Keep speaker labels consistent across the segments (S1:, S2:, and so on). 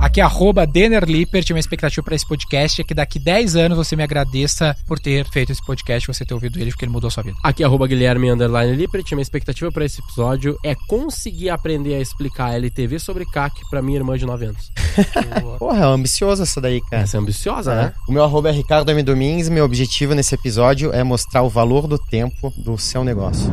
S1: Aqui é arroba Denner Lippert, minha expectativa para esse podcast é que daqui 10 anos você me agradeça por ter feito esse podcast, você ter ouvido ele, porque ele mudou a sua vida.
S2: Aqui é arroba Guilherme Underline Lippert, minha expectativa para esse episódio é conseguir aprender a explicar LTV sobre CAC para minha irmã de 9 anos.
S3: Porra, é ambiciosa essa daí, cara.
S2: Essa é ambiciosa,
S3: É.
S2: né?
S3: O meu arroba é Ricardo M. Domingues e meu objetivo nesse episódio é mostrar o valor do tempo do seu negócio.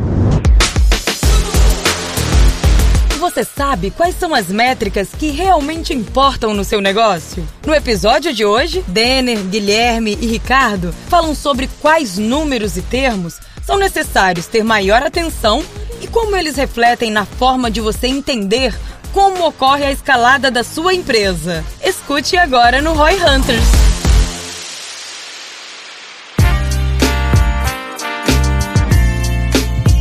S4: Você sabe quais são as métricas que realmente importam no seu negócio? No episódio de hoje, Denner, Guilherme e Ricardo falam sobre quais números e termos são necessários ter maior atenção e como eles refletem na forma de você entender como ocorre a escalada da sua empresa. Escute agora no Roy Hunters.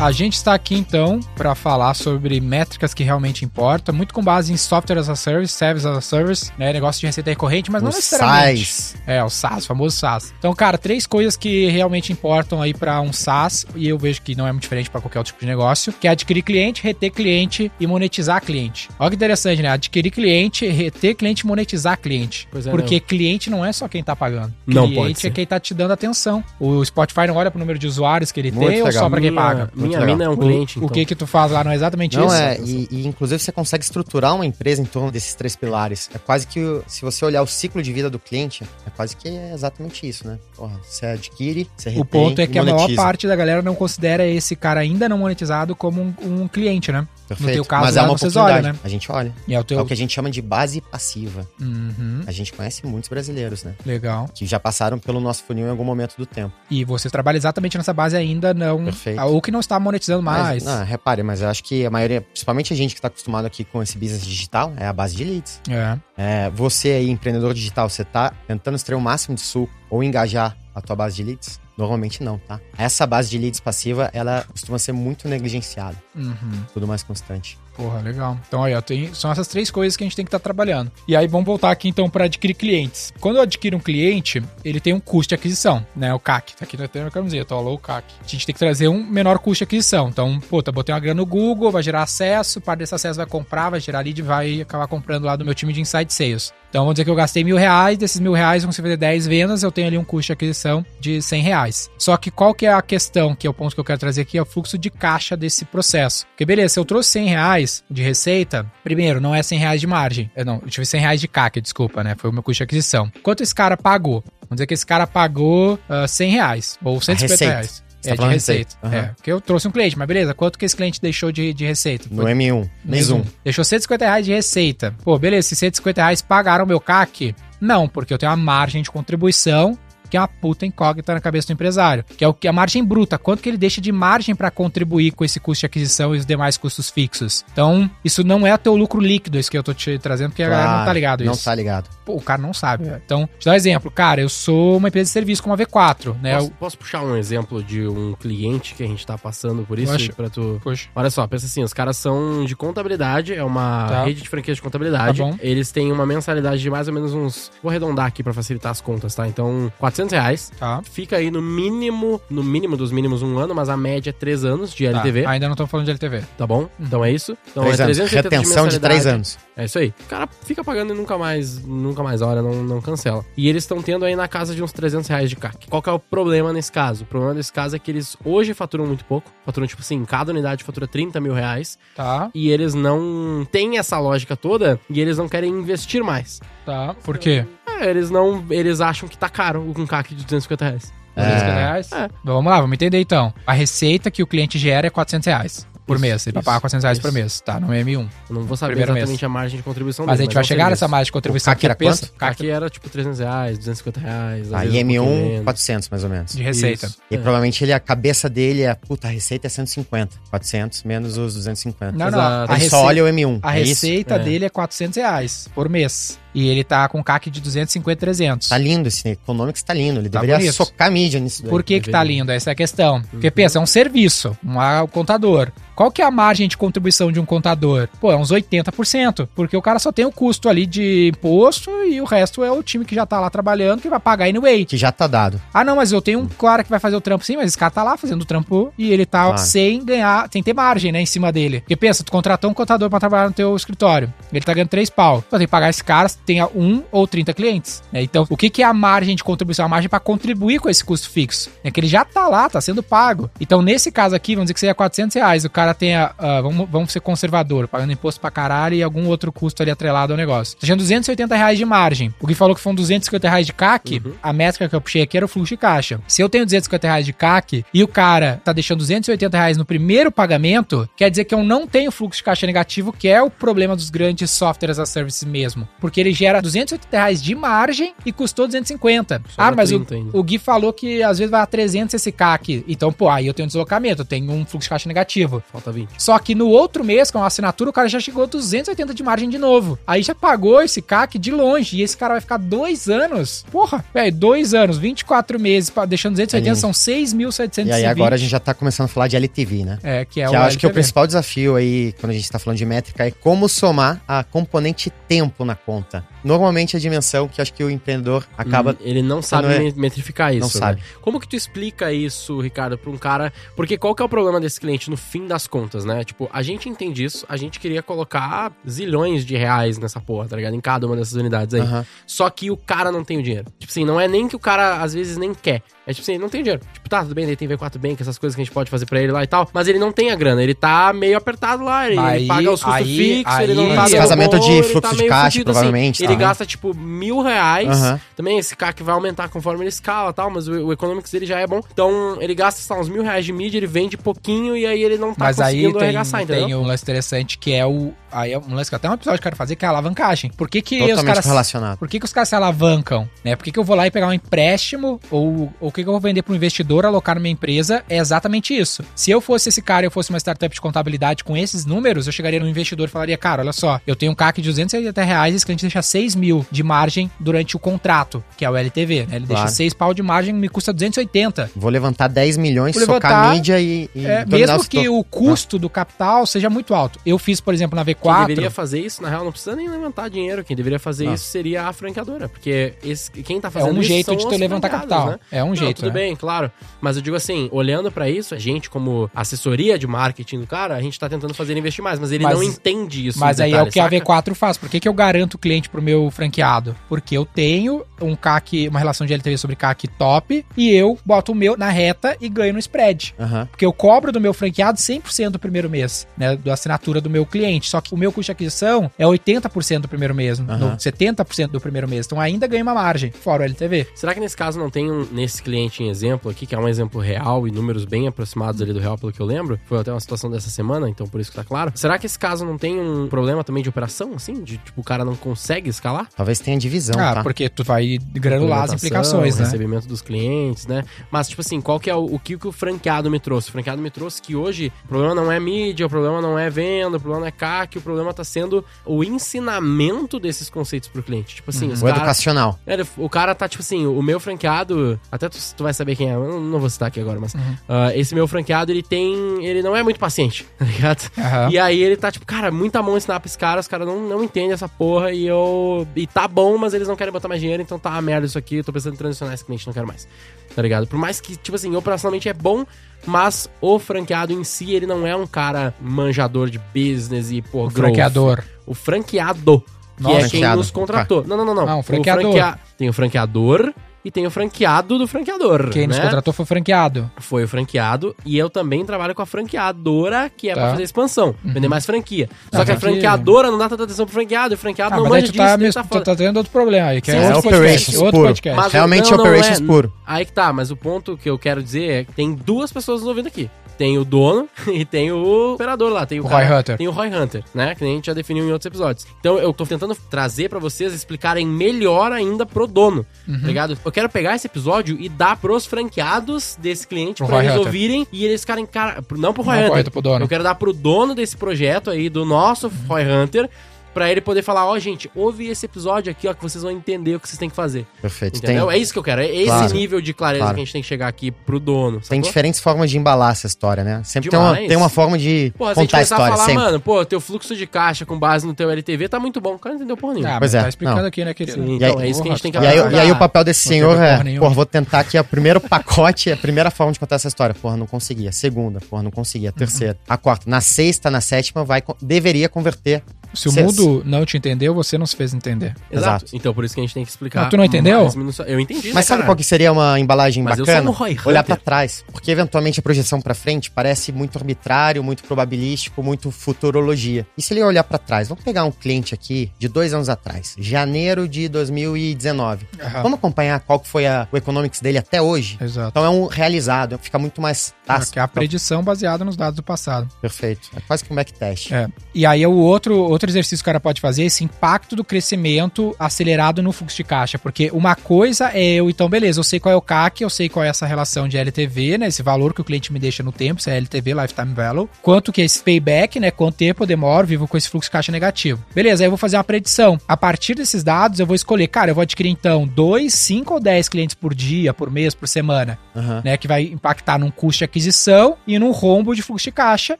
S1: A gente está aqui então para falar sobre métricas que realmente importam, muito com base em software as a service, service as a service, né, negócio de receita recorrente, mas não
S3: O
S1: necessariamente.
S3: SaaS.
S1: É, o SaaS, o famoso SaaS. Então, cara, três coisas que realmente importam aí para um SaaS, e eu vejo que não é muito diferente para qualquer outro tipo de negócio, que é adquirir cliente, reter cliente e monetizar cliente. Olha que interessante, né? Adquirir cliente, reter cliente e monetizar cliente.
S2: Pois é,
S1: Porque
S2: não.
S1: cliente não é só quem tá pagando.
S2: Não
S1: cliente
S2: pode ser.
S1: é quem tá te dando atenção. O Spotify não olha pro número de usuários que ele
S3: Muito
S1: tem ou
S3: legal.
S1: só pra quem paga?
S2: Minha
S3: legal.
S2: mina é um
S1: O-
S2: cliente,
S1: o,
S2: então.
S1: que que tu faz lá não é exatamente
S3: Não
S1: isso?
S3: é, e, e, inclusive você consegue estruturar uma empresa em torno desses três pilares. É quase que, o- se você olhar o ciclo de vida do cliente, é quase que é exatamente isso, né? Porra, você adquire, você retém
S1: O ponto é que a maior parte da galera não considera esse cara ainda não monetizado como um, um cliente, né?
S3: Perfeito.
S1: no teu caso,
S3: Mas é uma
S1: vocês olham, né?
S3: A gente olha.
S1: E é o
S3: É
S1: teu.
S3: o que a gente chama de base passiva.
S1: Uhum,
S3: A gente conhece muitos brasileiros, né?
S1: legal.
S3: Que já passaram pelo nosso funil em algum momento do tempo.
S1: E você trabalha exatamente nessa base ainda não.
S3: Perfeito.
S1: Ou que não está monetizando mais.
S3: Mas, não, repare, mas eu acho que a maioria, principalmente a gente que tá acostumado aqui com esse business digital, é a base de leads.
S1: É.
S3: É, você aí, empreendedor digital, você tá tentando extrair o máximo de suco ou engajar a tua base de leads? Normalmente não, tá? Essa base de leads passiva, ela costuma ser muito negligenciada,
S1: Uhum.
S3: tudo mais constante.
S1: Porra, legal. Então aí, ó, tem, são essas três coisas que a gente tem que estar trabalhando. E aí vamos voltar aqui então para adquirir clientes. Quando eu adquiro um cliente, ele tem um custo de aquisição, né? O CAC. Tá aqui na na camiseta, ó, low CAC. A gente tem que trazer um menor custo de aquisição. Então, puta, botei uma grana no Google, vai gerar acesso, parte desse acesso vai comprar, vai gerar lead, vai acabar comprando lá do meu time de Inside Sales. Então, vamos dizer que eu gastei mil reais, desses mil reais vão se fazer 10 vendas, eu tenho ali um custo de aquisição de 100 reais. Só que qual que é a questão, que é o ponto que eu quero trazer aqui, é o fluxo de caixa desse processo. Porque beleza, se eu trouxe 100 reais de receita, primeiro, não é 100 reais de margem. É, não, eu tive 100 reais de CAC, desculpa, né? Foi o meu custo de aquisição. Quanto esse cara pagou? Vamos dizer que esse cara pagou ah, 100 reais, ou 150
S3: receita.
S1: reais.
S3: Você
S1: É,
S3: tá
S1: de receita.
S3: receita. Aham.
S1: É, porque eu trouxe um cliente, mas beleza, quanto que esse cliente deixou de, de receita?
S3: No
S1: Foi-
S3: M1, mês 1.
S1: Deixou 150 reais de receita. Pô, beleza, esses 150 reais pagaram o meu CAC? Não, porque eu tenho uma margem de contribuição que é uma puta incógnita na cabeça do empresário, que é o que a margem bruta, quanto que ele deixa de margem para contribuir com esse custo de aquisição e os demais custos fixos. Então, isso não é teu lucro líquido, isso que eu tô te trazendo, porque a galera não tá ligado
S3: Não
S1: isso.
S3: tá ligado.
S1: Pô, o cara não sabe. velho. Então, te dar um exemplo, cara, eu sou uma empresa de serviço como a V4, né?
S2: Posso,
S1: Eu-
S2: posso puxar um exemplo de um cliente que a gente tá passando por isso?
S1: Poxa.
S2: Pra tu...
S1: Poxa,
S2: Olha só, pensa assim, os caras são de contabilidade, é uma
S1: Tá.
S2: rede de franquias de contabilidade.
S1: Tá bom.
S2: Eles têm uma mensalidade de mais ou menos uns... Vou arredondar aqui pra facilitar as contas, tá? Então, 400 reais.
S1: tá.
S2: Fica aí no mínimo, no mínimo dos mínimos um ano, mas a média é três anos de LTV,
S1: Tá, Ainda não tô falando de LTV.
S2: tá bom? Então é isso. Então
S3: três
S2: é
S3: anos.
S2: 380
S3: Retenção de, três anos.
S2: É isso aí. O cara fica pagando e nunca mais, nunca mais olha, não, não cancela. E eles estão tendo aí na casa de uns 300 reais de CAC. Qual que é o problema nesse caso? O problema desse caso é que eles hoje faturam muito pouco. Faturam, tipo assim, cada unidade fatura 30 mil reais.
S1: Tá,
S2: E eles não têm essa lógica toda e eles não querem investir mais.
S1: tá. Por quê?
S2: É, eles não. Eles acham que tá caro um CAC de 250 reais.
S1: 250 reais?
S2: É.
S1: Vamos lá, vamos entender então. A receita que o cliente gera é 400 reais por
S2: Isso,
S1: mês. Ele
S2: isso,
S1: pagar 400 reais
S2: isso.
S1: por mês. Tá, no M1.
S2: Eu não vou saber
S1: Primeiro
S2: exatamente
S1: mês.
S2: a margem de contribuição
S1: Mas a
S2: dele,
S1: gente vai chegar nessa margem de contribuição. Que
S3: era
S1: pensa-
S3: quanto?
S2: CAC era tipo 300 reais, 250 reais.
S3: Aí
S2: um pouquinho
S3: M1,
S2: menos.
S3: 400 mais ou menos.
S1: de receita.
S2: Isso.
S3: E
S2: É.
S3: provavelmente ele, a cabeça dele é, puta, a receita é 150. 400 menos os 250.
S1: Não, não.
S2: Exato.
S1: A,
S3: Ele
S1: rece...
S3: só olha o M1.
S1: a
S3: é isso?
S1: receita
S2: É.
S1: dele é 400 reais por mês. E ele tá com CAC de 250, 300.
S3: Tá lindo esse Economics, tá lindo. Ele
S1: Tá
S3: deveria
S1: bonito.
S3: socar a mídia nisso daí.
S1: Por que que tá lindo? Essa é a questão. Porque pensa, é um serviço, um contador. Qual que é a margem de contribuição de um contador? Pô, é uns 80%, porque o cara só tem o custo ali de imposto e o resto é o time que já tá lá trabalhando que vai pagar anyway.
S3: Que já tá dado.
S1: Ah, não, mas eu tenho um cara que vai fazer o trampo sim, mas esse cara tá lá fazendo o trampo e ele tá
S3: Claro.
S1: sem ganhar, sem ter margem, né, em cima dele. Porque pensa, tu contratou um contador pra trabalhar no teu escritório, ele tá ganhando 3 pau. Tu tem que pagar esse cara, tenha um ou 30 clientes, né? Então, o que que é a margem de contribuição? A margem pra contribuir com esse custo fixo. É que ele já tá lá, tá sendo pago. Então, nesse caso aqui, vamos dizer que seja 400 reais, o cara tenha, ah, vamos, vamos ser conservador, pagando imposto pra caralho e algum outro custo ali atrelado ao negócio. Tá tinha 280 reais de margem. O que falou que foram 250 reais de CAC, a métrica que eu puxei aqui era o fluxo de caixa. Se eu tenho 250 reais de CAC e o cara tá deixando 280 reais no primeiro pagamento, quer dizer que eu não tenho fluxo de caixa negativo, que é o problema dos grandes softwares as a service mesmo. Porque ele gera 280 reais de margem e custou 250.
S2: Sobra
S1: ah, mas o,
S2: 30 ainda.
S1: o Gui falou que às vezes vai a 300 esse CAC. Então, pô, aí eu tenho deslocamento, eu tenho um fluxo de caixa negativo.
S2: Falta 20.
S1: Só que no outro mês, com a assinatura, o cara já chegou a 280 de margem de novo. Aí já pagou esse CAC de longe. E esse cara vai ficar dois anos. Porra, velho, dois anos, 24 meses, deixando 280,
S3: Aí-
S1: são 6.720.
S3: E aí agora a gente já tá começando a falar de LTV, né?
S1: É, que é
S3: que
S1: o
S3: eu acho que o
S1: LTV.
S3: principal desafio aí, quando a gente tá falando de métrica, é como somar a componente tempo na conta. Normalmente a dimensão que acho que o empreendedor acaba.
S2: Hum, Ele não sabe
S3: é-
S2: me- metrificar isso.
S3: Não
S2: né?
S3: sabe.
S2: Como que tu explica isso, Ricardo, pra um cara. Porque qual que é o problema desse cliente no fim das contas, né? Tipo, a gente entende isso, a gente queria colocar zilhões de reais nessa porra, tá ligado? Em cada uma dessas unidades aí.
S3: Aham.
S2: Só que o cara não tem o dinheiro. Tipo assim, não é nem que o cara às vezes nem quer. É tipo assim, ele não tem dinheiro. Tipo, tá, tudo bem, ele tem V4 Bank, essas coisas que a gente pode fazer pra ele lá e tal. Mas ele não tem a grana, ele tá meio apertado lá. Ele, ele
S1: Aí-
S2: paga os custos
S1: aí-
S2: fixos, ele
S1: aí-
S2: não tá bom,
S3: de
S2: ele
S3: fluxo
S2: tá
S3: de caixa,
S2: fudido,
S3: provavelmente,
S2: Ele
S3: tá.
S2: gasta, tipo, mil reais. Também esse cara que vai aumentar conforme ele escala e tal, mas o, o economics dele já é bom. Então, ele gasta, sei lá, uns mil reais de mídia, ele vende pouquinho e aí ele não tá
S1: Mas aí
S2: conseguindo
S1: tem,
S2: arregaçar, entendeu?
S1: tem um lance interessante que é o. Aí é um lance que até um episódio que eu quero fazer, que é a alavancagem. Por que, que os caras.
S3: relacionado.
S1: Por que, que os caras se alavancam? Né? Por que, que eu vou lá e pegar um empréstimo? Ou ou que, que eu vou vender para um investidor, alocar na minha empresa? É exatamente isso. Se eu fosse esse cara e eu fosse uma startup de contabilidade com esses números, eu chegaria no investidor e falaria: Cara, olha só, eu tenho um CAC de 280 reais, esse cliente deixa 6 mil de margem durante o contrato, que é o LTV. Né? Ele deixa
S3: Claro.
S1: 6 pau de margem, me custa 280.
S3: Vou levantar 10 milhões,
S1: Vou
S3: socar
S1: levantar,
S3: a mídia e. e
S1: É, mesmo que o custo do capital seja muito alto. Eu fiz, por exemplo, na
S2: Quem
S1: V4.
S2: deveria fazer isso, na real, não precisa nem levantar dinheiro. Quem deveria fazer
S3: Não.
S2: isso seria a franqueadora. Porque esse, quem tá
S1: É
S2: fazendo
S1: um
S2: isso
S1: jeito
S2: são
S1: de tu
S2: os
S1: levantar capital. É um
S2: Não,
S1: jeito.
S2: Tudo
S1: né?
S2: bem, claro. Mas eu digo assim, olhando pra isso, a gente, como assessoria de marketing do cara, a gente tá tentando fazer ele investir mais, mas ele
S1: Mas-
S2: não entende isso.
S1: Mas
S2: no
S1: aí é o
S2: detalhe,
S1: que a
S2: saca?
S1: V4 faz. Por que, que eu garanto o cliente pro meu franqueado? Porque eu tenho um CAC, uma relação de LTV sobre CAC top, e eu boto o meu na reta e ganho no spread.
S3: Aham.
S1: Porque eu cobro do meu franqueado 100% do primeiro mês, né? Da assinatura do meu cliente. Só que o meu custo de aquisição é 80% do primeiro mês, no
S3: Aham.
S1: 70% do primeiro mês. Então ainda ganha uma margem, fora o LTV.
S2: Será que nesse caso não tem um, nesse cliente em exemplo aqui, que é um exemplo real e números bem aproximados ali do real, pelo que eu lembro? Foi até uma situação dessa semana, então por isso que tá claro. Será que esse caso não tem um problema também de operação, assim? De tipo, o cara não consegue escalar?
S3: Talvez tenha divisão,
S1: ah,
S3: tá?
S1: porque tu vai granular as implicações, né?
S2: recebimento dos clientes, né? Mas, tipo assim, qual que é o, o que, que o franqueado me trouxe? O franqueado me trouxe que hoje o problema não é mídia, o problema não é venda, o problema não é CAC, o problema tá sendo o ensinamento desses conceitos pro cliente. Tipo assim, os
S3: O
S2: caras...
S3: educacional.
S2: É, o cara tá, tipo assim, o meu franqueado. Até tu, tu vai saber quem é, eu não, vou citar aqui agora, mas. ah, esse meu franqueado, ele tem. Ele não é muito paciente, tá ligado?
S1: Aham.
S2: E aí ele tá, tipo, cara, muita mão ensinar pra esse cara, os caras não, não entendem essa porra e eu. E tá bom, mas eles não querem botar mais dinheiro, então tá uma merda isso aqui, eu tô pensando em transicionar esse cliente, não quero mais. Tá ligado? Por mais que, tipo assim, operacionalmente é bom, mas o franqueado em si, ele não é um cara manjador de business e, pô,
S1: O franqueador.
S2: O franqueado. Que
S1: Nossa.
S2: é quem
S3: Franqueado.
S2: nos contratou. Não, não, não, não.
S1: Não, o
S2: O
S1: franqueador.
S2: franquea- Tem o franqueador e tem o franqueado do franqueador.
S1: Quem nos
S2: né?
S1: contratou foi o franqueado.
S2: Foi o franqueado e eu também trabalho com a franqueadora, que é
S1: Tá.
S2: pra fazer expansão, vender mais franquia. Só
S1: Ah,
S2: que a
S1: só que-
S2: franqueadora não dá tanta atenção pro franqueado, e o franqueado
S1: Ah,
S2: não
S1: mas
S2: manja
S1: tu tá,
S2: disso, tá
S1: tu
S2: foda.
S1: tá tendo outro problema aí, que
S2: Sim,
S1: é
S2: é
S1: outro podcast.
S3: operations
S1: Outro
S3: puro.
S1: podcast.
S2: Mas
S3: Realmente
S2: não, não
S3: operations
S2: é-
S3: puro.
S2: Aí que tá, mas o ponto que eu quero dizer é que tem duas pessoas nos ouvindo aqui. Tem o dono e tem o operador lá. Tem o,
S1: O Roy
S2: cara-
S1: Hunter.
S2: Tem o Roy Hunter, né? Que nem a gente já definiu em outros episódios. Então eu tô tentando trazer pra vocês explicarem melhor ainda pro dono,
S1: Uhum.
S2: tá ligado? Eu quero pegar esse episódio e dar pros franqueados desse cliente
S1: Roy
S2: eles
S1: Hunter.
S2: ouvirem e eles ficarem, cara, não pro Roy
S1: Não,
S2: Hunter.
S1: Roy Hunter, pro dono.
S2: Eu quero dar pro dono desse projeto aí, do nosso
S1: Uhum.
S2: Roy Hunter, pra ele poder falar, ó, gente, ouve esse episódio aqui, ó, que vocês vão entender o que vocês têm que fazer.
S3: Perfeito.
S2: Entendeu?
S3: Tem,
S2: É isso que eu quero. É esse
S3: Claro.
S2: nível de clareza
S3: Claro.
S2: que a gente tem que chegar aqui pro dono.
S3: tem
S2: sacou?
S3: diferentes formas de embalar essa história, né? Sempre tem uma, tem uma forma de
S2: Porra, a
S3: contar a
S2: começar a
S3: história,
S2: falar,
S3: sempre.
S2: mano, pô, teu fluxo de caixa com base no teu LTV tá muito bom. O cara não entendeu porra nenhuma.
S1: Ah,
S3: Pois
S1: mas
S3: é,
S1: tá explicando
S3: não.
S1: aqui, né, querido?
S2: Sim,
S3: E aí-
S2: então, é isso que a gente tem que
S3: E aí, e aí o papel desse
S1: Não
S3: senhor é,
S1: porra,
S3: vou tentar aqui o primeiro pacote, a primeira forma de contar essa história. Porra, não consegui. A segunda, porra, não consegui. A terceira. A quarta. Na sexta, na sétima, vai, deveria converter.
S1: Se o
S3: Cês-
S1: mundo não te entendeu, você não se fez entender.
S2: Exato.
S3: Exato.
S2: Então, por isso que a gente tem que explicar.
S1: Ah, tu não entendeu?
S2: Eu entendi,
S3: Mas
S2: né,
S3: sabe qual que seria uma embalagem
S2: Mas eu
S3: bacana?
S2: sou um Roy
S3: Olhar pra trás. Porque eventualmente a projeção pra frente parece muito arbitrário, muito probabilístico, muito futurologia. E se ele olhar pra trás, vamos pegar um cliente aqui de dois anos atrás, janeiro de 2019.
S1: Aham.
S3: Vamos acompanhar qual que foi a- o economics dele até hoje?
S1: Exato.
S3: Então é um realizado, fica muito mais tácito.
S1: que é a predição baseada nos dados do passado.
S3: Perfeito. É quase que um backtest.
S1: É. E aí o outro, outro exercício que o cara pode fazer é esse impacto do crescimento acelerado no fluxo de caixa. Porque uma coisa é eu, então, beleza, eu sei qual é o CAC, eu sei qual é essa relação de LTV, né? Esse valor que o cliente me deixa no tempo, se é LTV, Lifetime Value. Quanto que é esse payback, né? Quanto tempo eu demoro, vivo com esse fluxo de caixa negativo. Beleza, aí eu vou fazer uma predição. A partir desses dados, eu vou escolher, cara, eu vou adquirir então 2, 5 ou 10 clientes por dia, por mês, por semana
S3: Aham.
S1: né, que vai impactar num custo de aquisição e num rombo de fluxo de caixa.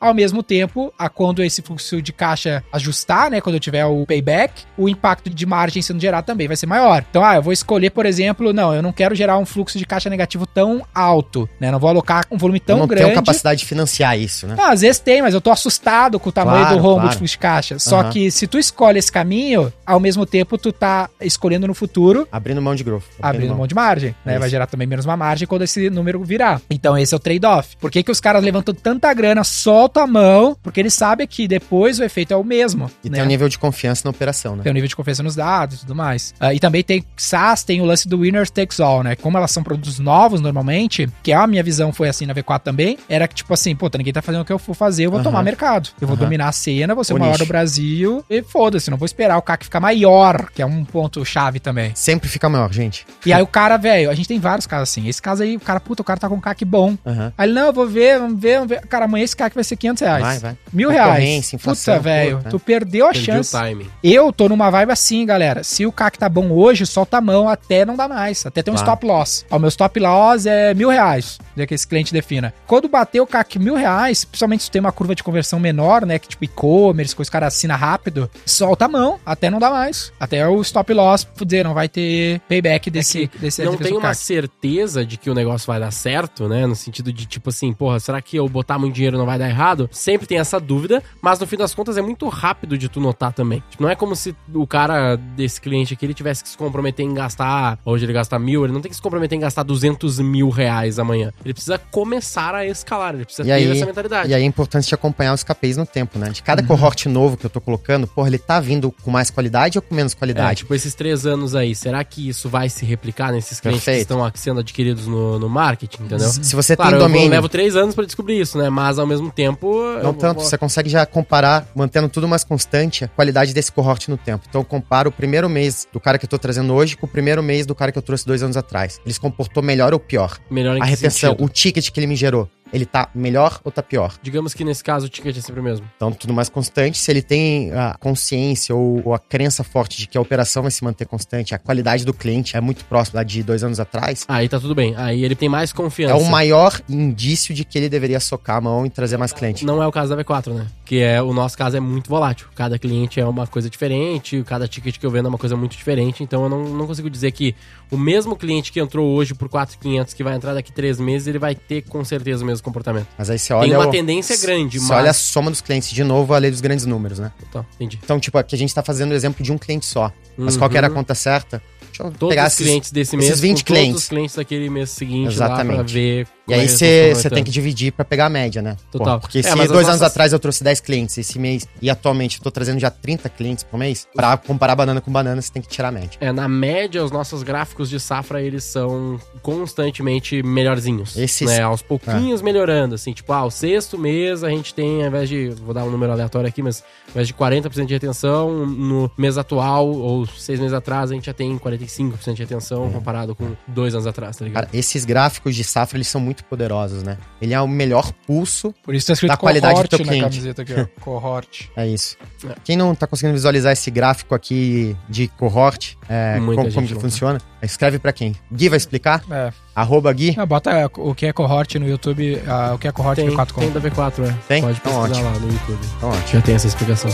S1: Ao mesmo tempo, a quando esse fluxo de caixa ajustar, né, quando eu tiver o payback, o impacto de margem sendo gerado também vai ser maior. Então, ah, eu vou escolher, por exemplo, não, eu não quero gerar um fluxo de caixa negativo tão alto, né? Não vou alocar um volume
S3: Eu
S1: tão
S3: não
S1: grande.
S3: tenho capacidade de financiar isso, né?
S1: Ah, às vezes tem, mas eu tô assustado com o tamanho
S3: Claro,
S1: do rombo
S3: claro.
S1: de fluxo de caixa. Só que se tu escolhe esse caminho, ao mesmo tempo tu tá escolhendo no futuro
S3: Abrindo mão de growth.
S1: abrindo mão de margem, né?
S3: Isso.
S1: Vai gerar também menos uma margem quando esse número virar. Então esse é o trade-off. Por que, que os caras levantam tanta grana, soltam a mão? Porque eles sabem que depois o efeito é o mesmo.
S3: E
S1: né?
S3: tem um nível de confiança na operação, né?
S1: Tem um nível de confiança nos dados e tudo mais. Ah, e também tem SaaS, tem o lance do winner takes all, né? Como elas são produtos novos normalmente, que a minha visão foi assim na V4 também, era que tipo assim, puta, ninguém tá fazendo o que eu for fazer, eu vou tomar mercado. Eu vou dominar a cena, vou ser o
S3: O
S1: maior
S3: nicho.
S1: do Brasil e foda-se, não vou esperar o CAC ficar maior, que é um ponto chave também.
S3: Sempre fica maior, gente.
S1: E aí o cara, velho, a gente tem vários casos assim. Esse caso aí, o cara, puta, o cara tá com um CAC bom.
S3: Aham.
S1: Aí ele, não, eu vou ver, vamos ver, vamos ver. Cara, amanhã esse CAC vai ser 500 reais.
S3: Vai, vai.
S1: Mil reais.
S3: Inflação,
S1: Puta, velho, tu perdeu a
S2: Perdi
S1: chance.
S2: o timing.
S1: Eu tô numa vibe assim, galera. Se o CAC tá bom hoje, solta a mão até não dá mais. Até tem um
S3: Claro.
S1: stop loss. Ó, O meu stop loss é mil reais. É que esse cliente defina. Quando bater o CAC mil reais, principalmente se tem uma curva de conversão menor, né? Que tipo e-commerce, coisa que o cara assina rápido, solta a mão até não dá mais. Até o stop loss, dizer, não vai ter payback desse, desse
S2: É Não
S1: desse
S2: tem uma certeza de que o negócio vai dar certo, né? No sentido de, tipo assim, porra, será que eu botar muito dinheiro não vai dar errado? Sempre tem essa dúvida, mas no fim das contas é muito rápido de tu notar também. Tipo, não é como se o cara desse cliente aqui, ele tivesse que se comprometer em gastar, hoje ele gasta mil, ele não tem que se comprometer em gastar 200 mil reais amanhã. Ele precisa começar a escalar, ele precisa
S3: E
S2: ter
S3: aí,
S2: essa mentalidade.
S3: e aí é importante te acompanhar os KPIs no tempo, né? De cada
S1: Uhum.
S3: cohort novo que eu tô colocando, porra, ele tá vindo com mais qualidade ou com menos
S2: É,
S3: qualidade?
S2: tipo, esses três anos aí, será que isso vai se replicar nesses clientes que
S3: Perfeito.
S2: estão aqui sendo adquiridos no, no marketing, entendeu?
S3: Se você
S2: Claro,
S3: tem
S2: eu vou-
S3: domínio,
S2: levo três anos pra descobrir isso, né? Mas ao mesmo tempo. eu
S3: não
S2: vou-
S3: tanto, você consegue já comparar, mantendo tudo mais constante, a qualidade desse cohort no tempo. Então eu comparo o primeiro mês do cara que eu tô trazendo hoje com o primeiro mês do cara que eu trouxe dois anos atrás. Ele se comportou melhor ou pior?
S2: Melhor em
S3: A retenção,
S2: sentido?
S3: o ticket que ele me gerou, ele tá melhor ou tá pior?
S2: Digamos que nesse caso o ticket é sempre o mesmo.
S3: Então, tudo mais constante. Se ele tem a consciência ou, ou a crença forte de que a operação vai se manter constante, a qualidade do cliente é muito próxima da de dois anos atrás,
S2: Aí tá tudo bem. Aí ele tem mais
S3: é
S2: confiança.
S3: o maior indício de que ele deveria socar a mão e trazer mais cliente.
S2: Não é o caso da V4, né? Que é o nosso caso é muito volátil. Cada cliente é uma coisa diferente, cada ticket que eu vendo é uma coisa muito diferente. Então eu não, não consigo dizer que o mesmo cliente que entrou hoje por 4,500 que vai entrar daqui três meses, ele vai ter com certeza o mesmo comportamento.
S3: Mas aí você olha.
S2: tem uma
S3: o-
S2: tendência grande,
S3: Você
S2: mas.
S3: olha a soma dos clientes. De novo, a lei dos grandes números, né?
S2: Tá, entendi.
S3: Então, tipo, aqui a gente tá fazendo o exemplo de um cliente só. Mas qual que era a
S2: Uhum.
S3: conta certa? Deixa eu
S2: Todos
S3: pegar
S2: os
S3: esses-
S2: clientes desse mês,
S3: esses 20
S2: com todos
S3: clientes.
S2: os clientes daquele mês seguinte lá pra
S3: Exatamente.
S2: ver
S3: E
S2: é
S3: aí você você tem que dividir pra pegar a média, né?
S2: Total.
S3: Porra, porque
S2: É,
S3: se dois
S2: as
S3: anos
S2: nossas-
S3: atrás eu trouxe 10 clientes esse mês e atualmente eu tô trazendo já 30 clientes por mês, pra comparar banana com banana você tem que tirar a média.
S2: É, na média, os nossos gráficos de safra, eles são constantemente melhorzinhos.
S3: Esses-
S2: Né? Aos pouquinhos melhorando, assim. Tipo, ah, o sexto mês a gente tem, ao invés de... Vou dar um número aleatório aqui, mas ao invés de 40% de retenção, no mês atual, ou seis meses atrás, a gente já tem 95% de retenção comparado com dois anos atrás, tá ligado?
S3: Cara, esses gráficos de safra, eles são muito poderosos, né? Ele é o melhor pulso,
S1: Por isso tá escrito
S3: Da qualidade do teu
S1: na
S3: cliente.
S1: camiseta aqui, ó. Cohort.
S3: é isso.
S2: É.
S3: Quem não tá conseguindo visualizar esse gráfico aqui de cohort, é, como, como que
S2: não
S3: funciona, escreve pra quem? Gui vai explicar?
S1: É.
S3: Arroba Gui?
S1: Ah, bota o que é cohort no YouTube, ah, o que é cohort
S2: Tem,
S1: V4
S2: tem da V4, é.
S3: Tem?
S2: Pode
S3: Então,
S2: pesquisar
S3: ótimo.
S2: lá no YouTube.
S3: Então, ótimo.
S2: Já tem essa explicação.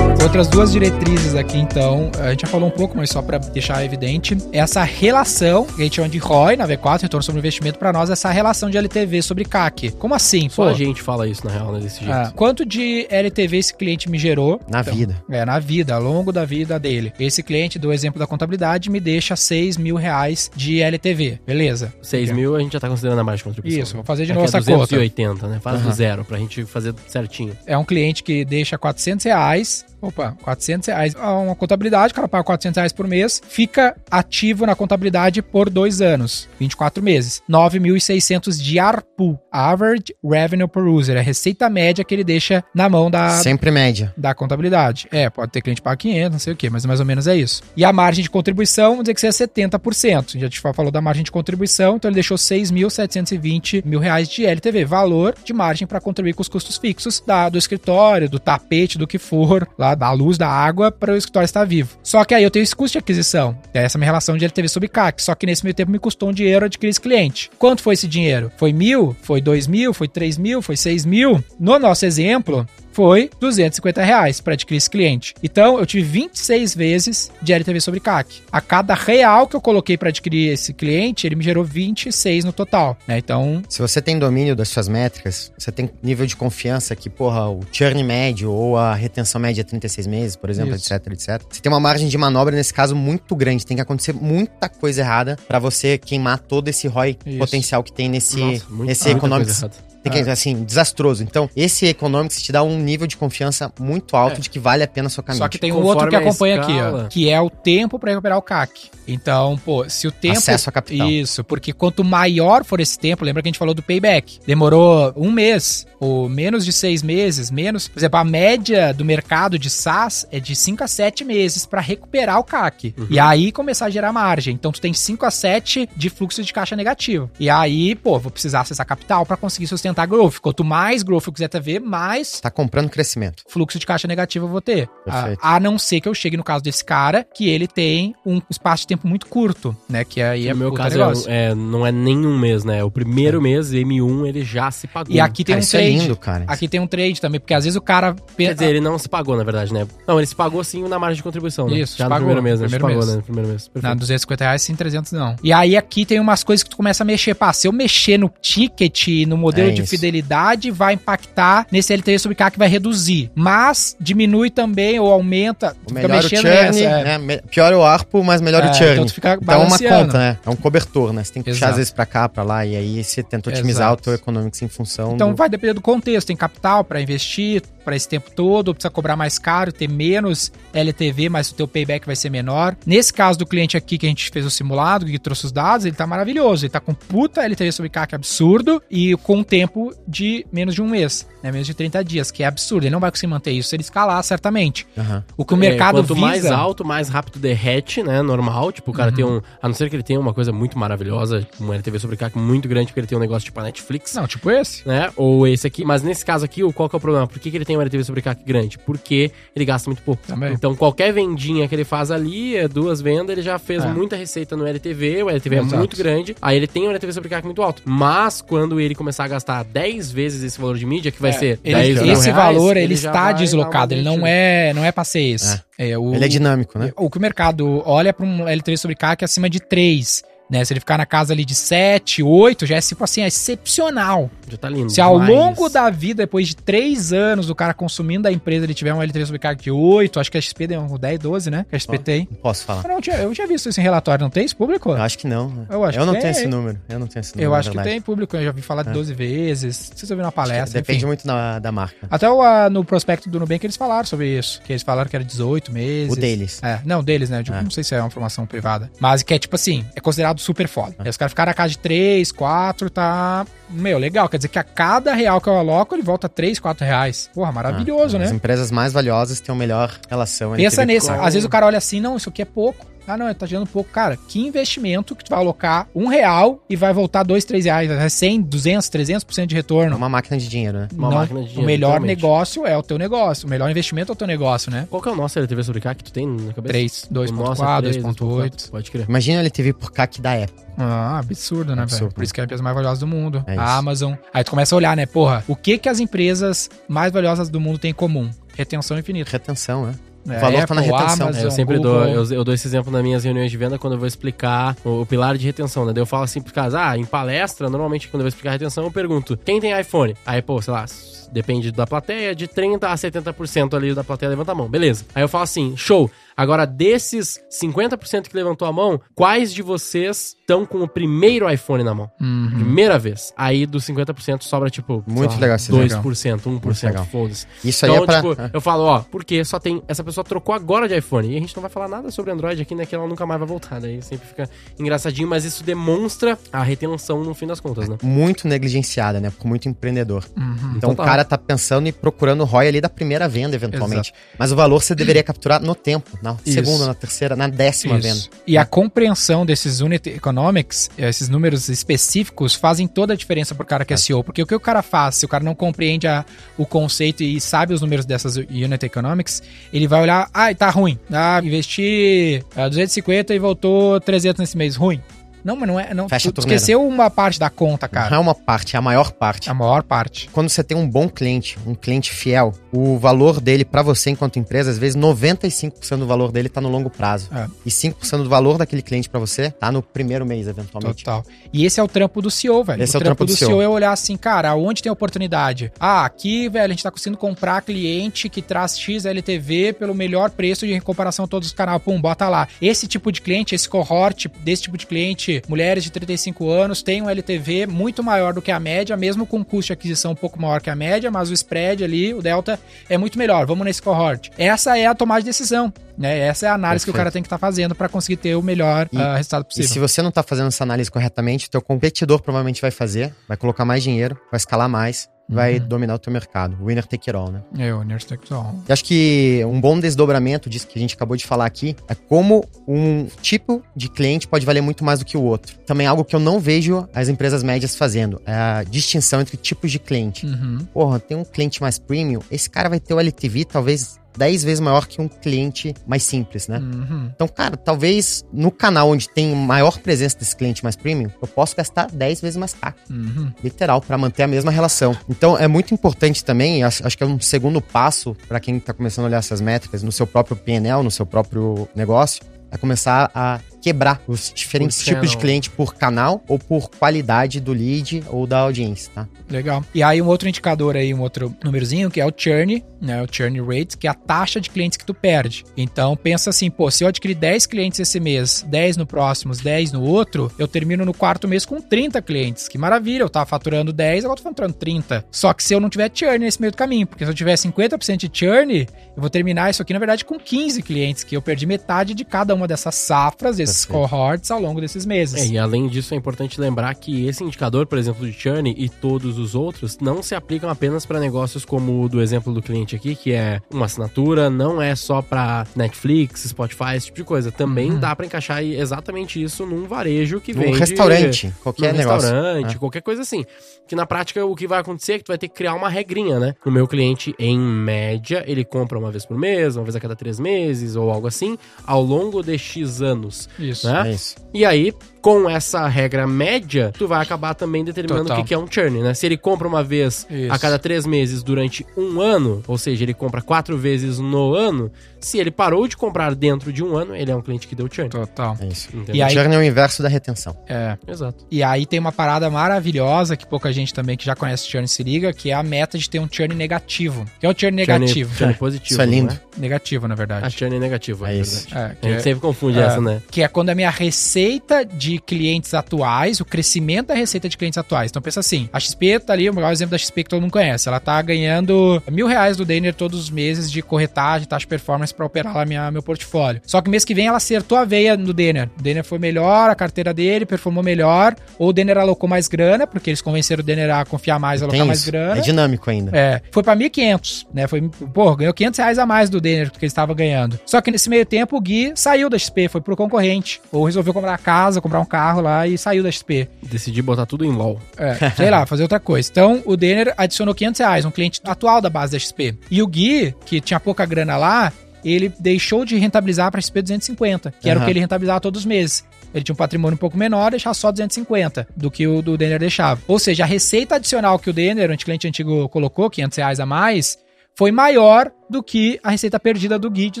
S1: Outras duas diretrizes aqui, então, a gente já falou um pouco, mas só para deixar evidente, essa relação, que a gente chama de ROI na V4, retorno sobre investimento, para nós, essa relação de LTV sobre CAC. Como assim?
S2: Só
S1: Pô,
S2: a gente fala isso, na real, né? Desse jeito.
S1: ah, quanto de LTV esse cliente me gerou?
S3: Na
S1: Então,
S3: vida.
S1: É, na vida, ao longo da vida dele. Esse cliente, do exemplo da contabilidade, me deixa 6 mil reais de LTV. Beleza.
S2: 6 mil a gente já tá considerando a margem de contribuição.
S1: Isso, vou fazer de
S2: Aqui
S1: novo
S2: é
S1: essa conta.
S2: 280, né? Faz do
S3: Aham.
S2: zero pra gente fazer certinho.
S1: É um cliente que deixa 400 reais. Opa, 400 reais. Ah, Uma contabilidade, o cara paga 400 reais por mês, fica ativo na contabilidade por dois anos, 24 meses. 9.600 de ARPU, Average Revenue Per User, é a receita média que ele deixa na mão da,
S3: Sempre média.
S1: da contabilidade. É, pode ter cliente que paga 500, não sei o que, mas mais ou menos é isso. E a margem de contribuição, vamos dizer que seja 70%. A gente já falou da margem de contribuição, então ele deixou 6.720 mil reais de LTV, valor de margem para contribuir com os custos fixos da, do escritório, do tapete, do que for, lá da luz, da água, para o escritório estar vivo. Só que aí eu tenho esse custo de aquisição. É essa minha relação de LTV sobre CAC. Só que nesse meio tempo me custou um dinheiro adquirir esse cliente. Quanto foi esse dinheiro? Foi mil? Foi dois mil? Foi três mil? Foi seis mil? No nosso exemplo, foi 250 reais para adquirir esse cliente. Então, eu tive 26 vezes de LTV sobre CAC. A cada real que eu coloquei para adquirir esse cliente, ele me gerou 26 no total. Né? Então,
S3: Se você tem domínio das suas métricas, você tem nível de confiança que, porra, o churn médio ou a retenção média é 36 meses, por exemplo,
S1: Isso.
S3: etc, etc. Você tem uma margem de manobra, nesse caso, muito grande. Tem que acontecer muita coisa errada pra você queimar todo esse ROI
S1: Isso.
S3: potencial que tem nesse,
S2: Nossa, muito-
S3: nesse
S2: muita
S3: economics. Tem que, assim, desastroso. Então, esse economics te dá um nível de confiança muito alto
S2: É.
S3: de que vale a pena a sua caminho.
S1: só que tem um outro que acompanha aqui, ó, que é o tempo para recuperar o CAC. Então, pô, se o tempo
S3: Acesso a capital.
S1: Isso, porque quanto maior for esse tempo, lembra que a gente falou do payback? Demorou um mês, ou menos de seis meses, menos. Por exemplo, a média do mercado de SaaS é de 5 a 7 meses para recuperar o CAC.
S2: Uhum.
S1: E aí começar a gerar margem. Então, tu tem 5 a 7 de fluxo de caixa negativo. E aí, pô, vou precisar acessar capital para conseguir sustentar growth. Quanto mais growth eu quiser ter, mais
S3: Tá comprando crescimento.
S1: fluxo de caixa negativo eu vou ter. A,
S3: Perfeito.
S1: a não ser que eu chegue no caso desse cara, que ele tem um espaço de tempo muito curto, né? Que aí é
S2: no meu caso,
S1: negócio.
S2: é, é, não é nenhum mês, né? O primeiro mês, M1, ele já se pagou.
S1: E aqui tem
S3: Cara,
S1: um
S3: isso é
S1: trade.
S3: lindo, cara.
S1: Aqui tem um trade também, porque às vezes o cara.
S2: Quer dizer, ele não se pagou, na verdade, né? Não, ele se pagou sim na margem de contribuição, né?
S1: Isso,
S2: Já
S1: se
S2: no
S1: pagou,
S2: primeiro mês, né?
S1: primeiro
S2: se pagou,
S1: mês.
S2: né? No primeiro mês.
S1: Na
S2: Perfeito.
S1: 250 reais, sim, 300 não. E aí aqui tem umas coisas que tu começa a mexer. Pá, se eu mexer no ticket, no modelo
S3: É
S1: de
S3: isso.
S1: fidelidade, vai impactar nesse LTV sobre CAC, vai reduzir. Mas diminui também ou aumenta.
S3: O melhor o churn,
S1: nessa, é.
S3: né? Pior o ARPO, mas melhor
S1: É,
S3: o churn.
S1: então tu fica
S3: Então é uma conta, né? É um cobertor, né? Você tem que puxar às vezes pra cá, pra lá, e aí você tenta otimizar
S1: Exato.
S3: o teu economics em função
S1: Então
S3: do...
S1: vai depender do contexto. Tem capital para investir para esse tempo todo, ou precisa cobrar mais caro, ter menos LTV, mas o teu payback vai ser menor. Nesse caso do cliente aqui que a gente fez o simulado, que trouxe os dados, ele tá maravilhoso. Ele tá com puta LTV sobre CAC absurdo e com um tempo de menos de um mês, né? Menos de 30 dias, que é absurdo. Ele não vai conseguir manter isso se ele escalar, certamente.
S3: Aham.
S1: O que o mercado
S2: é, quanto
S1: visa...
S2: mais alto, mais rápido derrete, né? Normal. Tipo, o cara tem um. A não ser que ele tenha uma coisa muito maravilhosa, um LTV sobre CAC muito grande, porque ele tem um negócio tipo a Netflix.
S1: Não, tipo esse.
S2: Né? Ou esse aqui. Mas nesse caso aqui, o- qual que é o problema? Por que, que ele tem um LTV sobre CAC grande? Porque ele gasta muito pouco.
S1: Também.
S2: Então, qualquer vendinha que ele faz ali, é duas vendas, ele já fez
S1: É.
S2: muita receita no LTV, o LTV
S1: Exato.
S2: é muito grande, aí ele tem um LTV sobre CAC muito alto. Mas, quando ele começar a gastar 10 vezes esse valor de mídia, que vai
S1: É,
S2: ser
S1: ele-
S2: 10 mil
S1: esse
S2: reais,
S1: valor ele,
S2: já
S1: está deslocado,
S2: uma
S1: ele não é, não é pra ser esse. É, o,
S3: Ele é dinâmico, né?
S1: O que o mercado olha para um LTV sobre CAC acima de 3, né? Se ele ficar na casa ali de 7, 8, já é tipo assim, é excepcional.
S2: Já tá lindo.
S1: Se ao
S2: demais.
S1: longo da vida, depois de 3 anos do cara consumindo a empresa, ele tiver um LTV sobre CAC de 8, acho que a XP deu um 10, 12, né? Que a XP tem.
S3: Não posso falar.
S1: Eu, não tinha, eu tinha visto isso em relatório, não tem isso público?
S3: Eu acho que não.
S1: Eu acho
S3: não
S1: que
S3: tenho
S1: tem.
S3: esse número. Eu não tenho esse número.
S1: Eu acho que tem público, eu já vi falar de
S3: É.
S1: 12 vezes. Vocês ouviram na palestra,
S3: Depende
S1: enfim.
S3: muito da, da marca.
S1: Até o, ah, no prospecto do Nubank eles falaram sobre isso. Que eles falaram que era 18 meses.
S3: O deles.
S1: É, não, deles, né? Eu digo,
S3: É.
S1: não sei se é uma informação privada. Mas que é tipo assim, é considerado resultado super foda. Aí os caras ficaram na casa de 3, 4, tá. Meu, legal. Quer dizer que a cada real que eu aloco, ele volta 3, 4 reais. Porra, maravilhoso,
S3: As
S1: né?
S3: empresas mais valiosas têm a melhor relação
S1: Pensa nisso. Às vezes o cara olha assim, não, isso aqui é pouco. Ah, não, tá gerando pouco. Cara, que investimento que tu vai alocar um real e vai voltar dois, três reais. É 100, 200, 300% de
S3: É
S1: retorno.
S3: uma máquina de dinheiro, né?
S2: Uma
S1: Não,
S2: máquina de
S1: o
S2: dinheiro,
S1: melhor
S2: literalmente.
S1: negócio é o teu negócio. O melhor investimento é o teu negócio, né?
S2: Qual que é o nosso LTV sobre CAC que tu tem na cabeça?
S1: 3,
S2: O nosso é
S1: 2.4,
S2: 3,
S1: 2.8.
S2: Pode crer.
S3: Imagina a LTV por CAC da Apple.
S1: Ah, absurdo, né, velho?
S3: Absurdo.
S1: Por isso que é a empresa mais valiosa do mundo.
S3: É
S1: a Amazon. Aí tu começa a olhar, né? Porra, o que que as empresas mais valiosas do mundo têm em comum? Retenção infinita.
S3: Retenção, né?
S1: É,
S3: valor tá na retenção.
S2: É, eu sempre dou, eu, eu dou esse exemplo nas minhas reuniões de venda quando eu vou explicar o, o pilar de retenção, né? Daí eu falo assim pros caras, ah, em palestra, normalmente quando eu vou explicar a retenção, eu pergunto, quem tem iPhone? Aí, pô, sei lá, depende da plateia, de 30% a 70% ali da plateia levanta a mão, beleza. Aí eu falo assim, show, agora desses 50% que levantou a mão, quais de vocês estão com o primeiro iPhone na mão?
S1: Uhum.
S2: Primeira vez. Aí dos 50% sobra, tipo,
S3: Muito
S2: lá,
S3: legal esse
S2: 2%, 1%,
S3: legal.
S2: foda-se.
S3: Isso aí
S2: Então,
S3: é pra...
S2: tipo, eu falo, ó, porque só tem. Essa pessoa trocou agora de iPhone. E a gente não vai falar nada sobre Android aqui, né? Que ela nunca mais vai voltar. Daí sempre fica engraçadinho, mas isso demonstra a retenção no fim das contas, né?
S3: muito negligenciada, né? Muito empreendedor.
S1: Uhum.
S3: Então
S2: Total.
S3: o cara tá pensando e procurando o ROI ali da primeira venda, eventualmente. Mas o valor você deveria capturar no tempo, na
S1: Isso.
S3: segunda, na terceira, na décima venda.
S1: Isso. E a compreensão desses unit economics, esses números específicos, fazem toda a diferença pro cara que é SEO. Porque o que o cara faz, se o cara não compreende a- o conceito e sabe os números dessas unit economics, ele vai olhar, ah, tá ruim. Ah, investi ah, 250 e voltou 300 nesse mês. Ruim. Não, mas não é. Não,
S3: Fecha a
S1: tu
S3: torneira.
S1: esqueceu uma parte da conta,
S3: Não
S1: cara.
S3: é uma parte, é a maior parte.
S1: A maior parte.
S3: Quando você tem um bom cliente, um cliente fiel, o valor dele pra você enquanto empresa, às vezes 95% do valor dele tá no longo prazo.
S1: É.
S3: E 5% do valor daquele cliente pra você tá no primeiro mês, eventualmente.
S1: Total. E esse é o trampo do CEO, velho.
S3: Esse é o trampo do CEO.
S1: é olhar assim, cara, aonde tem oportunidade? Ah, aqui, velho, a gente tá conseguindo comprar cliente que traz X LTV pelo melhor preço de comparação a todos os canais. Pum, bota lá. Esse tipo de cliente, esse cohort desse tipo de cliente, mulheres de 35 anos, tem um LTV muito maior do que a média, mesmo com custo de aquisição um pouco maior que a média, mas o spread ali, o delta, é muito melhor. Vamos nesse cohort. Essa é a tomada de decisão. Né? Essa é a análise que o
S3: Perfeito.
S1: cara tem que estar fazendo para conseguir ter o melhor
S3: E-
S1: ah, resultado
S3: E
S1: possível.
S3: se você não tá fazendo essa análise corretamente, teu competidor provavelmente vai fazer, vai colocar mais dinheiro, vai escalar mais, vai dominar o teu mercado. Winner take it all, né?
S1: É, o Nerd Texon.
S3: E acho que um bom desdobramento disso que a gente acabou de falar aqui é como um tipo de cliente pode valer muito mais do que o outro. Também algo que eu não vejo as empresas médias fazendo, é a distinção entre tipos de cliente.
S1: Uhum.
S3: Porra, tem um cliente mais premium, esse cara vai ter o LTV talvez 10 vezes maior que um cliente mais simples, né?
S1: Uhum.
S3: Então, cara, talvez no canal onde tem maior presença desse cliente mais premium, eu posso gastar 10 vezes mais caro
S1: Uhum.
S3: literal, para manter a mesma relação. Então é muito importante também, acho, acho que é um segundo passo para quem tá começando a olhar essas métricas no seu próprio PNL, no seu próprio negócio, é começar a quebrar os diferentes tipos de cliente por canal ou por qualidade do lead ou da audiência, tá?
S1: Legal. E aí um outro indicador aí, um outro númerozinho, que é o churn, né? O churn rate, que é a taxa de clientes que tu perde. Então pensa assim, pô, se eu adquirir 10 clientes esse mês, 10 no próximo, 10 no outro, eu termino no quarto mês com 30 clientes. Que maravilha, eu tava faturando 10, agora eu tô faturando 30. Só que se eu não tiver churn nesse meio do caminho, porque se eu tiver 50% de churn, eu vou terminar isso aqui, na verdade, com 15 clientes, que eu perdi metade de cada uma dessas safras, desses
S3: Perfeito.
S1: cohorts ao longo desses meses.
S2: É, e além disso, é importante lembrar que esse indicador, por exemplo, de churn e todos os outros, não se aplicam apenas para negócios como o do exemplo do cliente aqui, que é uma assinatura, não é só para Netflix, Spotify, esse tipo de coisa. Também
S1: Uhum.
S2: dá para encaixar exatamente isso num varejo que
S3: Um
S2: vende...
S3: restaurante, qualquer
S2: num
S3: negócio.
S2: restaurante,
S3: É.
S2: qualquer coisa assim. Que na prática o que vai acontecer é que tu vai ter que criar uma regrinha, né? O meu cliente, em média, ele compra uma vez por mês, uma vez a cada três meses ou algo assim, ao longo de X anos.
S1: Isso.
S2: Né?
S3: É isso.
S2: E aí, com essa regra média, tu vai acabar também determinando
S1: Total.
S2: o que que é um churn, né? Se ele compra uma vez
S1: Isso.
S2: a cada três meses durante um ano, ou seja, ele compra quatro vezes no ano, se ele parou de comprar dentro de um ano, ele é um cliente que deu churn.
S1: Total.
S3: É isso.
S2: Entendeu?
S1: E aí-
S3: Churn é o inverso da retenção.
S1: É.
S2: Exato.
S1: E aí tem uma parada maravilhosa que pouca gente também que já conhece churn se liga, que é a meta de ter um churn negativo. que é o churn negativo?
S2: Churn, churn positivo.
S3: Isso é lindo.
S2: não
S1: Negativo, na
S2: A
S1: verdade.
S2: churn é negativo, é,
S3: É isso.
S2: verdade.
S1: É, que
S2: A gente
S1: é-
S2: sempre confunde
S1: é,
S2: essa, né?
S1: Que é quando a minha receita de de clientes atuais, o crescimento da receita de clientes atuais. Então pensa assim, a XP tá ali, o maior exemplo da XP que todo mundo conhece. Ela tá ganhando mil reais do Denner todos os meses de corretagem, taxa de performance para operar lá minha, meu portfólio. Só que mês que vem ela acertou a veia no Denner. O Denner foi melhor, a carteira dele performou melhor, ou o Denner alocou mais grana, porque eles convenceram o Denner a confiar mais, alocar
S3: Tem
S1: mais grana.
S3: É dinâmico ainda.
S1: É, foi pra 1.500, né? Foi, pô, ganhou 500 reais a mais do Denner que ele estava ganhando. Só que nesse meio tempo o Gui saiu da XP, foi pro concorrente. Ou resolveu comprar a casa, comprar um carro lá e saiu da XP.
S2: Decidi botar tudo em LOL.
S1: É, sei lá, fazer outra coisa. Então, o Denner adicionou 500 reais, um cliente atual da base da XP. E o Gui, que tinha pouca grana lá, ele deixou de rentabilizar para XP 250, que era o que ele rentabilizava todos os meses. Ele tinha um patrimônio um pouco menor, deixar só 250 do que o do Denner deixava. Ou seja, a receita adicional que o Denner, o cliente antigo, colocou, 500 reais a mais, foi maior do que a receita perdida do Gui de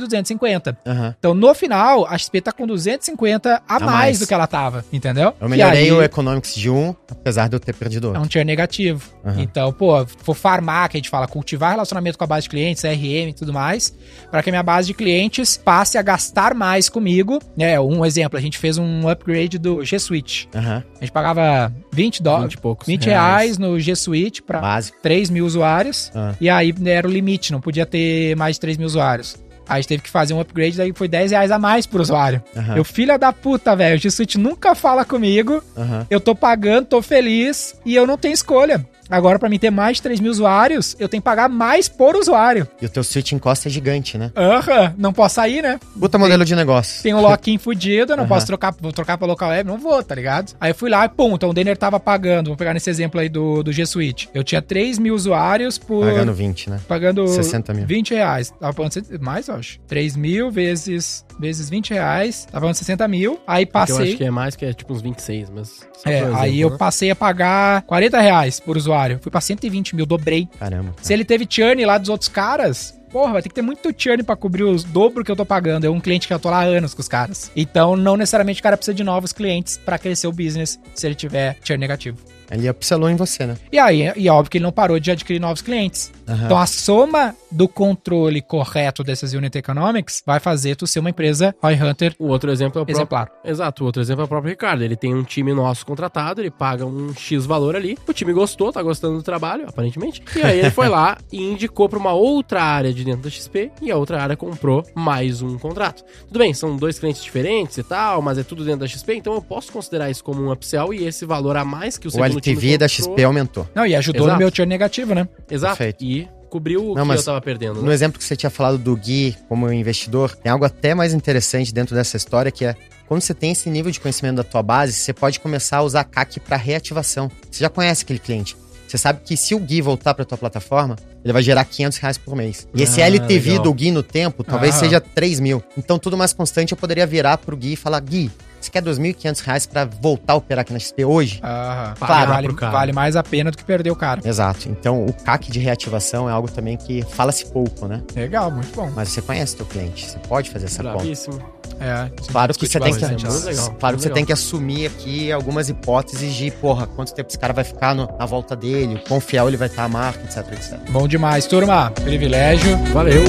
S1: 250.
S3: Aham.
S1: Então, no final, a XP tá com 250 a, mais,
S3: mais.
S1: do que ela tava, entendeu?
S3: Eu melhorei
S1: aí-
S3: o Economics de um, apesar de eu ter perdido
S1: é
S3: outro.
S1: um tier negativo.
S3: Aham.
S1: Então, pô, for farmar, que a gente fala, cultivar relacionamento com a base de clientes, CRM e tudo mais, para que a minha base de clientes passe a gastar mais comigo. É, um exemplo, a gente fez um upgrade do G Suite.
S3: Aham.
S1: A gente pagava 20
S2: 20
S1: dólares,
S2: e poucos
S1: 20 reais no G Suite para
S3: Básico.
S1: 3 mil usuários.
S3: Ah.
S1: E aí era o limite, não podia ter mais de 3 mil usuários. Aí a gente teve que fazer um upgrade, daí foi 10 reais a mais por usuário.
S3: Aham.
S1: Eu, filha da puta, velho, o G Suite nunca fala comigo.
S3: Aham.
S1: Eu tô pagando, tô feliz e eu não tenho escolha. Agora, pra mim ter mais de 3 mil usuários, eu tenho que pagar mais por usuário.
S3: E o teu switch em costa é gigante, né?
S1: Aham, não posso sair, né?
S3: Puta modelo de negócio.
S1: Tem um lock-in fudido, eu não
S3: Aham.
S1: posso trocar, vou trocar pra local web, não vou, tá ligado? Aí eu fui lá e pum, então o Denner tava pagando, vou pegar nesse exemplo aí do, do G Suite. Eu tinha 3 mil usuários por...
S3: Pagando 20, né?
S1: Pagando
S3: 60 mil.
S1: 20 reais. Tava pagando mais, eu acho. 3 mil vezes, vezes 20 reais. Tava pagando 60 mil. Aí
S2: Que eu acho
S1: passei.
S2: que é mais, que é tipo uns 26, mas...
S1: É,
S2: por exemplo,
S1: aí eu
S2: né?
S1: passei a pagar 40 reais por usuário. Fui pra 120 mil, dobrei.
S3: Caramba.
S1: Se ele teve churn lá dos outros caras, porra, vai ter que ter muito churn pra cobrir os dobro que eu tô pagando. É um cliente que eu tô lá há anos com os caras. Então, não necessariamente o cara precisa de novos clientes pra crescer o business se ele tiver churn negativo.
S3: Ele upselou em você, né?
S1: E aí, e é óbvio que ele não parou de adquirir novos clientes.
S3: Aham.
S1: Então, a soma do controle correto dessas unit economics vai fazer tu ser uma empresa Roy Hunter
S2: O outro exemplo é o próprio...
S1: exemplar.
S2: Exato, o outro exemplo é o próprio Ricardo. Ele tem um time nosso contratado, ele paga um X valor ali. O time gostou, tá gostando do trabalho, aparentemente. E aí ele foi lá e indicou pra uma outra área de dentro da XP e a outra área comprou mais um contrato. Tudo bem, são dois clientes diferentes e tal, mas é tudo dentro da XP, então eu posso considerar isso como um upsell e esse valor a mais que o
S3: O
S2: segundo
S3: LTV da XP aumentou.
S1: Não, e ajudou
S2: Exato.
S1: no meu churn negativo, né?
S2: Exato.
S3: Perfeito.
S2: E cobriu o
S3: Não,
S2: que
S3: mas
S2: eu tava perdendo.
S3: No
S2: Né?
S3: exemplo que você tinha falado do Gui como investidor, tem algo até mais interessante dentro dessa história que é quando você tem esse nível de conhecimento da tua base, você pode começar a usar CAC para reativação. Você já conhece aquele cliente. Você sabe que se o Gui voltar para tua plataforma, ele vai gerar 500 reais por mês. E esse
S2: Ah,
S3: LTV
S2: legal.
S3: do Gui no tempo talvez
S1: Ah.
S3: seja 3 mil. Então, tudo mais constante, eu poderia virar pro Gui e falar: Gui, você quer 2.500 reais para voltar a operar aqui na XP hoje?
S1: Aham.
S2: Claro,
S1: vale,
S2: cara.
S1: vale mais a pena do que perder o cara.
S3: Exato. Então, o CAC de reativação é algo também que fala-se pouco, né?
S1: Legal, muito bom.
S3: Mas você conhece teu cliente, você pode fazer essa conta.
S2: Bravíssimo.
S1: É,
S3: Claro que você tem que,
S2: legal,
S3: claro que você
S2: legal.
S3: tem que assumir aqui algumas hipóteses de, porra, quanto tempo esse cara vai ficar no- na volta dele, quão fiel ele vai estar à marca, etc, etc.
S1: Bom demais, turma. Privilégio.
S2: Valeu.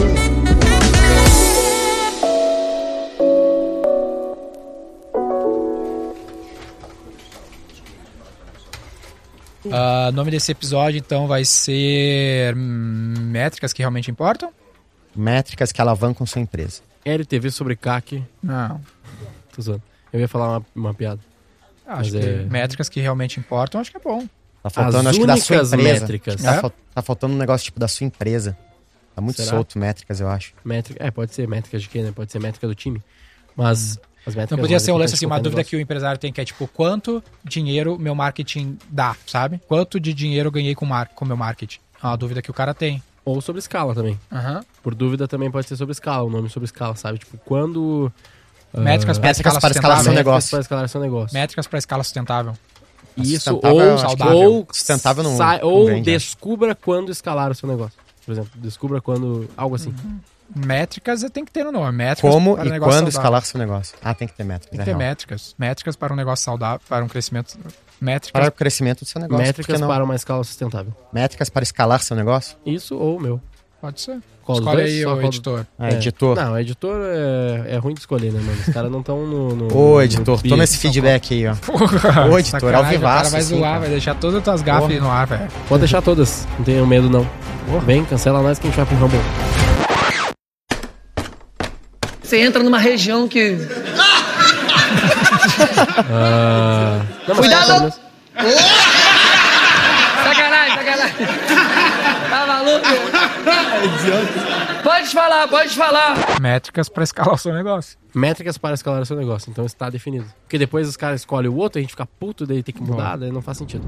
S1: Ah, O nome desse episódio, então, vai ser Métricas que realmente importam?
S3: Métricas que alavancam sua empresa.
S2: LTV sobre CAC.
S1: Não.
S2: Tô zoando. Eu ia falar uma, uma piada.
S1: Acho
S2: Mas
S1: que
S2: é-
S1: métricas que realmente importam, acho que é bom.
S3: Tá faltando,
S2: As
S3: acho que da sua empresa.
S2: métricas.
S3: Tá,
S1: É?
S3: fal- tá faltando um negócio tipo da sua empresa. Tá muito
S2: Será?
S3: solto métricas, eu acho.
S2: Métrica, é, pode ser métricas de quê, né? Pode ser métrica do time. Mas.
S1: Não podia ser um lance assim, uma dúvida
S2: negócio.
S1: que o empresário tem, que é tipo, quanto dinheiro meu marketing dá, sabe? Quanto de dinheiro eu ganhei com o mar com meu marketing? É uma dúvida que o cara tem.
S2: Ou sobre escala também.
S1: Aham.
S2: Por dúvida também pode ser sobre escala, o nome sobre escala, sabe? Tipo, quando. ah,
S1: Métricas para
S3: Métricas
S1: escala
S3: para escalar seu negócio.
S2: Para escalar seu negócio.
S1: Métricas para escala sustentável.
S2: Isso,
S3: Sustentável,
S2: ou,
S1: que-
S2: ou,
S3: sustentável não-
S2: sai-
S3: não
S2: ou
S3: acho.
S2: descubra quando escalar o seu negócio. Por exemplo, descubra quando. Algo assim.
S1: Métricas tem que ter no nome. Métricas
S3: Como
S1: para um
S3: e
S1: negócio
S3: quando
S1: saudável.
S3: escalar seu negócio. Ah, tem que ter métricas.
S1: Tem
S3: é
S1: que ter
S3: real.
S1: métricas. Métricas para um negócio saudável, para um crescimento. Métricas.
S3: Para o crescimento do seu negócio.
S2: Métricas
S3: não?
S2: para uma escala sustentável.
S3: Métricas para escalar seu negócio?
S2: Isso ou o meu.
S1: Pode ser.
S2: Qual
S1: Escolhe
S2: dois?
S1: aí o
S2: qual do-
S1: editor.
S3: Ah, editor.
S2: Não, editor é, é ruim de escolher, né, mano? Os caras não estão no, no.
S3: Ô,
S2: no
S3: editor,
S2: piso.
S3: toma esse feedback aí, ó.
S1: Porra,
S3: Ô, editor, ao
S1: O cara
S3: vivaço,
S1: vai
S3: assim,
S1: zoar,
S3: cara.
S1: vai deixar todas as tuas gafas
S3: Porra.
S1: aí no ar, velho.
S2: Pode deixar todas, não tenho medo não. Vem, cancela nós que a gente vai pro Rumble.
S5: Você entra numa região que.
S2: Ah,
S5: Cuidado! Sacanagem, sacanagem. Tá maluco? Pode falar, pode falar.
S1: Métricas pra escalar o seu negócio.
S2: Métricas para escalar o seu negócio, então está definido. Porque depois os caras escolhem o outro, a gente fica puto, daí tem que mudar, daí não faz sentido.